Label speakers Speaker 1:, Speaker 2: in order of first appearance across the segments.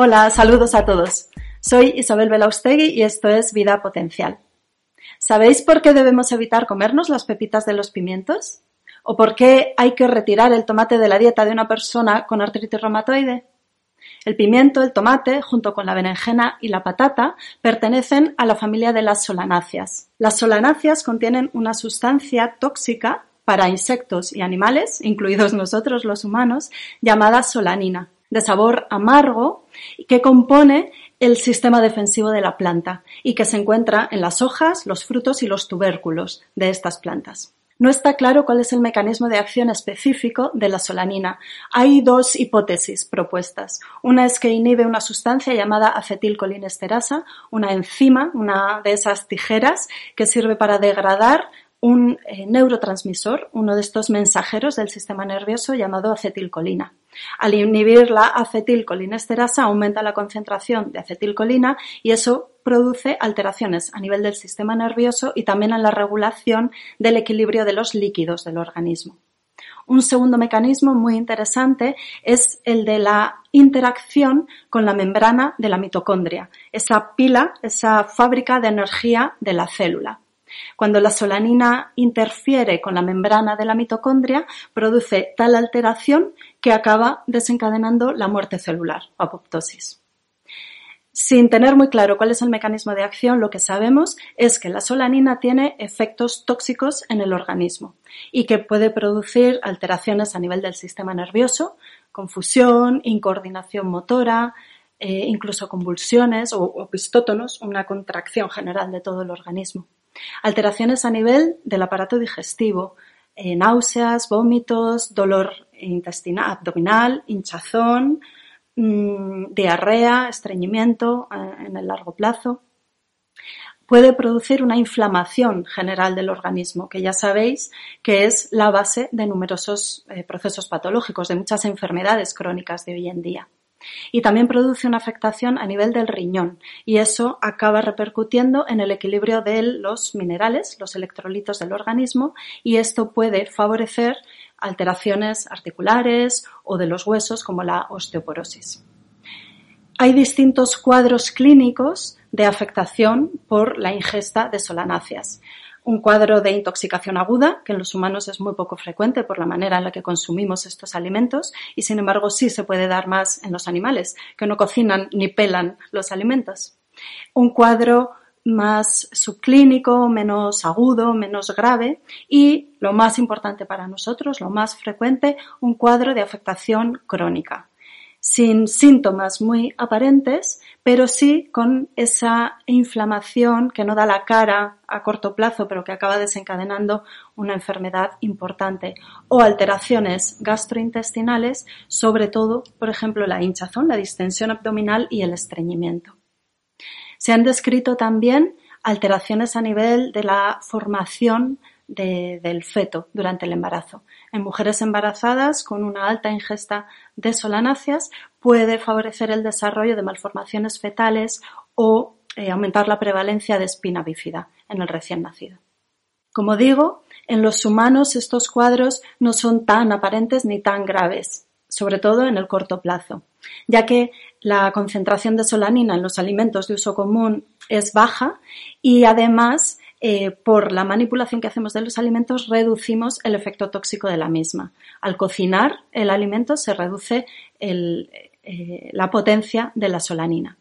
Speaker 1: Hola, saludos a todos. Soy Isabel Belaustegui y esto es Vida Potencial. ¿Sabéis por qué debemos evitar comernos las pepitas de los pimientos? ¿O por qué hay que retirar el tomate de la dieta de una persona con artritis reumatoide? El pimiento, el tomate, junto con la berenjena y la patata, pertenecen a la familia de las solanáceas. Las solanáceas contienen una sustancia tóxica para insectos y animales, incluidos nosotros los humanos, llamada solanina, de sabor amargo, que compone el sistema defensivo de la planta y que se encuentra en las hojas, los frutos y los tubérculos de estas plantas. No está claro cuál es el mecanismo de acción específico de la solanina. Hay dos hipótesis propuestas. Una es que inhibe una sustancia llamada acetilcolinesterasa, una enzima, una de esas tijeras que sirve para degradar un eh, neurotransmisor, uno de estos mensajeros del sistema nervioso llamado acetilcolina. Al inhibir la acetilcolinesterasa aumenta la concentración de acetilcolina y eso produce alteraciones a nivel del sistema nervioso y también en la regulación del equilibrio de los líquidos del organismo. Un segundo mecanismo muy interesante es el de la interacción con la membrana de la mitocondria, esa pila, esa fábrica de energía de la célula. Cuando la solanina interfiere con la membrana de la mitocondria, produce tal alteración que acaba desencadenando la muerte celular, apoptosis. Sin tener muy claro cuál es el mecanismo de acción, lo que sabemos es que la solanina tiene efectos tóxicos en el organismo y que puede producir alteraciones a nivel del sistema nervioso, confusión, incoordinación motora, eh, incluso convulsiones o, o pistótonos, una contracción general de todo el organismo. Alteraciones a nivel del aparato digestivo, eh, náuseas, vómitos, dolor intestinal, abdominal, hinchazón, mm, diarrea, estreñimiento eh, en el largo plazo. Puede producir una inflamación general del organismo, que ya sabéis que es la base de numerosos eh, procesos patológicos, de muchas enfermedades crónicas de hoy en día. Y también produce una afectación a nivel del riñón y eso acaba repercutiendo en el equilibrio de los minerales, los electrolitos del organismo y esto puede favorecer alteraciones articulares o de los huesos como la osteoporosis. Hay distintos cuadros clínicos de afectación por la ingesta de solanáceas un cuadro de intoxicación aguda, que en los humanos es muy poco frecuente por la manera en la que consumimos estos alimentos, y sin embargo sí se puede dar más en los animales, que no cocinan ni pelan los alimentos. Un cuadro más subclínico, menos agudo, menos grave y, lo más importante para nosotros, lo más frecuente, un cuadro de afectación crónica sin síntomas muy aparentes, pero sí con esa inflamación que no da la cara a corto plazo, pero que acaba desencadenando una enfermedad importante, o alteraciones gastrointestinales, sobre todo, por ejemplo, la hinchazón, la distensión abdominal y el estreñimiento. Se han descrito también alteraciones a nivel de la formación del feto durante el embarazo. En mujeres embarazadas con una alta ingesta de solanáceas puede favorecer el desarrollo de malformaciones fetales o eh, aumentar la prevalencia de espina bífida en el recién nacido. Como digo, en los humanos estos cuadros no son tan aparentes ni tan graves, sobre todo en el corto plazo, ya que la concentración de solanina en los alimentos de uso común es baja y además eh, por la manipulación que hacemos de los alimentos reducimos el efecto tóxico de la misma. Al cocinar el alimento se reduce eh, la potencia de la solanina.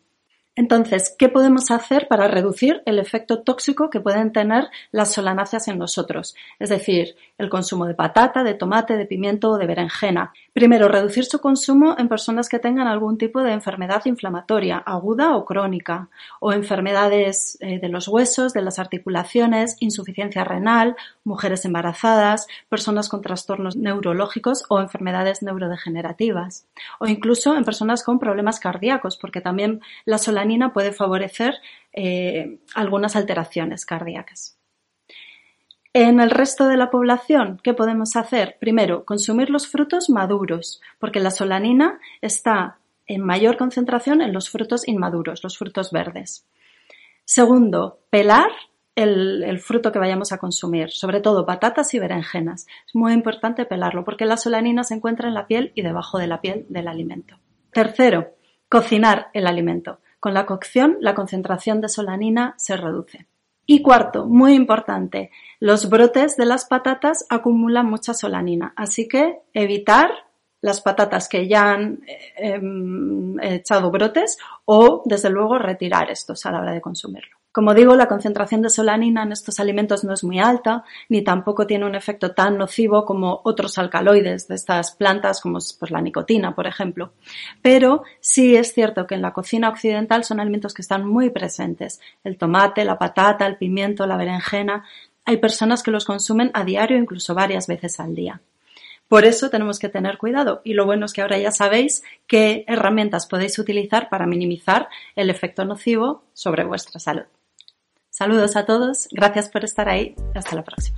Speaker 1: Entonces, ¿qué podemos hacer para reducir el efecto tóxico que pueden tener las solanáceas en nosotros? Es decir, el consumo de patata, de tomate, de pimiento o de berenjena. Primero, reducir su consumo en personas que tengan algún tipo de enfermedad inflamatoria, aguda o crónica, o enfermedades eh, de los huesos, de las articulaciones, insuficiencia renal, mujeres embarazadas, personas con trastornos neurológicos o enfermedades neurodegenerativas, o incluso en personas con problemas cardíacos, porque también la solanina puede favorecer eh, algunas alteraciones cardíacas. En el resto de la población, ¿qué podemos hacer? Primero, consumir los frutos maduros, porque la solanina está en mayor concentración en los frutos inmaduros, los frutos verdes. Segundo, pelar el, fruto que vayamos a consumir, sobre todo patatas y berenjenas. Es muy importante pelarlo porque la solanina se encuentra en la piel y debajo de la piel del alimento. Tercero, Cocinar el alimento. Con la cocción, la concentración de solanina se reduce. Y cuarto, muy importante, los brotes de las patatas acumulan mucha solanina, así que evitar las patatas que ya han eh, em, echado brotes o, desde luego, retirar estos a la hora de consumirlo. Como digo, la concentración de solanina en estos alimentos no es muy alta, ni tampoco tiene un efecto tan nocivo como otros alcaloides de estas plantas, como pues, la nicotina, por ejemplo. Pero sí es cierto que en la cocina occidental son alimentos que están muy presentes. El tomate, la patata, el pimiento, la berenjena. Hay personas que los consumen a diario, incluso varias veces al día. Por eso tenemos que tener cuidado y lo bueno es que ahora ya sabéis qué herramientas podéis utilizar para minimizar el efecto nocivo sobre vuestra salud. Saludos a todos, gracias por estar ahí, hasta la próxima.